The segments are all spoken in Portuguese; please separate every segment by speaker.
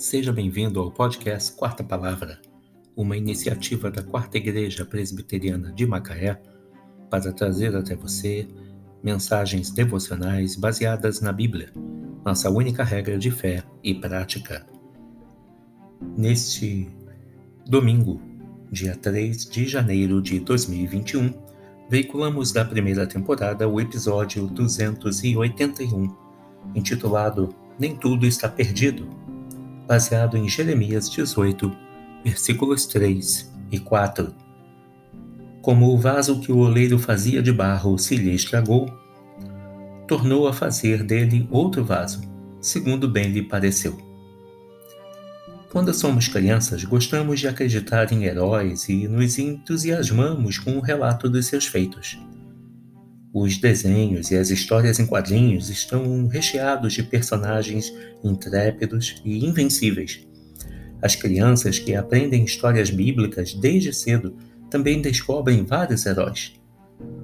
Speaker 1: Seja bem-vindo ao podcast Quarta Palavra, uma iniciativa da Quarta Igreja Presbiteriana de Macaé para trazer até você mensagens devocionais baseadas na Bíblia, nossa única regra de fé e prática. Neste domingo, dia 3 de janeiro de 2021, veiculamos da primeira temporada o episódio 281, intitulado Nem Tudo Está Perdido baseado em Jeremias 18, versículos 3 e 4. Como o vaso que o oleiro fazia de barro se lhe estragou, tornou a fazer dele outro vaso, segundo bem lhe pareceu. Quando somos crianças, gostamos de acreditar em heróis e nos entusiasmamos com o relato dos seus feitos. Os desenhos e as histórias em quadrinhos estão recheados de personagens intrépidos e invencíveis. As crianças que aprendem histórias bíblicas desde cedo também descobrem vários heróis.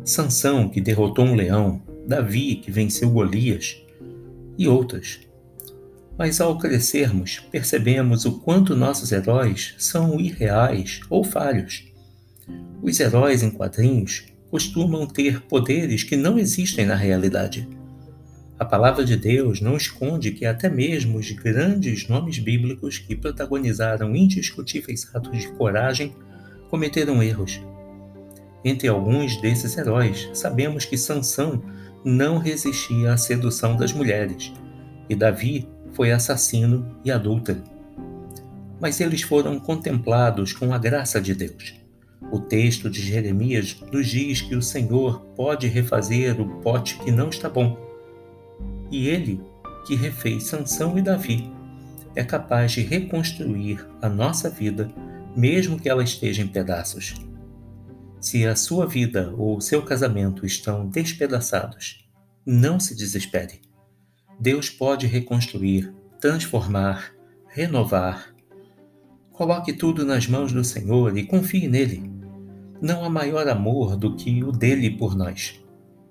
Speaker 1: Sansão, que derrotou um leão, Davi, que venceu Golias, e outros. Mas ao crescermos, percebemos o quanto nossos heróis são irreais ou falhos. Os heróis em quadrinhos costumam ter poderes que não existem na realidade. A palavra de Deus não esconde que até mesmo os grandes nomes bíblicos que protagonizaram indiscutíveis atos de coragem cometeram erros. Entre alguns desses heróis, sabemos que Sansão não resistia à sedução das mulheres e Davi foi assassino e adúltero. Mas eles foram contemplados com a graça de Deus. O texto de Jeremias nos diz que o Senhor pode refazer o pote que não está bom. E ele, que refez Sansão e Davi, é capaz de reconstruir a nossa vida, mesmo que ela esteja em pedaços. Se a sua vida ou o seu casamento estão despedaçados, não se desespere. Deus pode reconstruir, transformar, renovar. Coloque tudo nas mãos do Senhor e confie nele não há maior amor do que o dele por nós.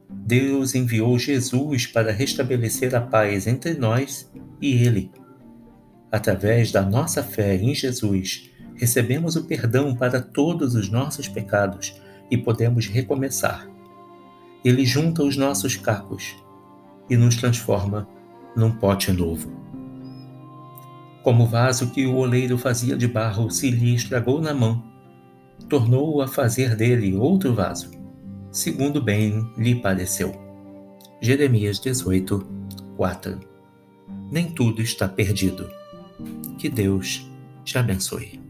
Speaker 1: Deus enviou Jesus para restabelecer a paz entre nós e ele. Através da nossa fé em Jesus, recebemos o perdão para todos os nossos pecados e podemos recomeçar. Ele junta os nossos cacos e nos transforma num pote novo. Como o vaso que o oleiro fazia de barro se lhe estragou na mão, tornou a fazer dele outro vaso, segundo bem lhe pareceu. Jeremias 18, 4 Nem tudo está perdido. Que Deus te abençoe.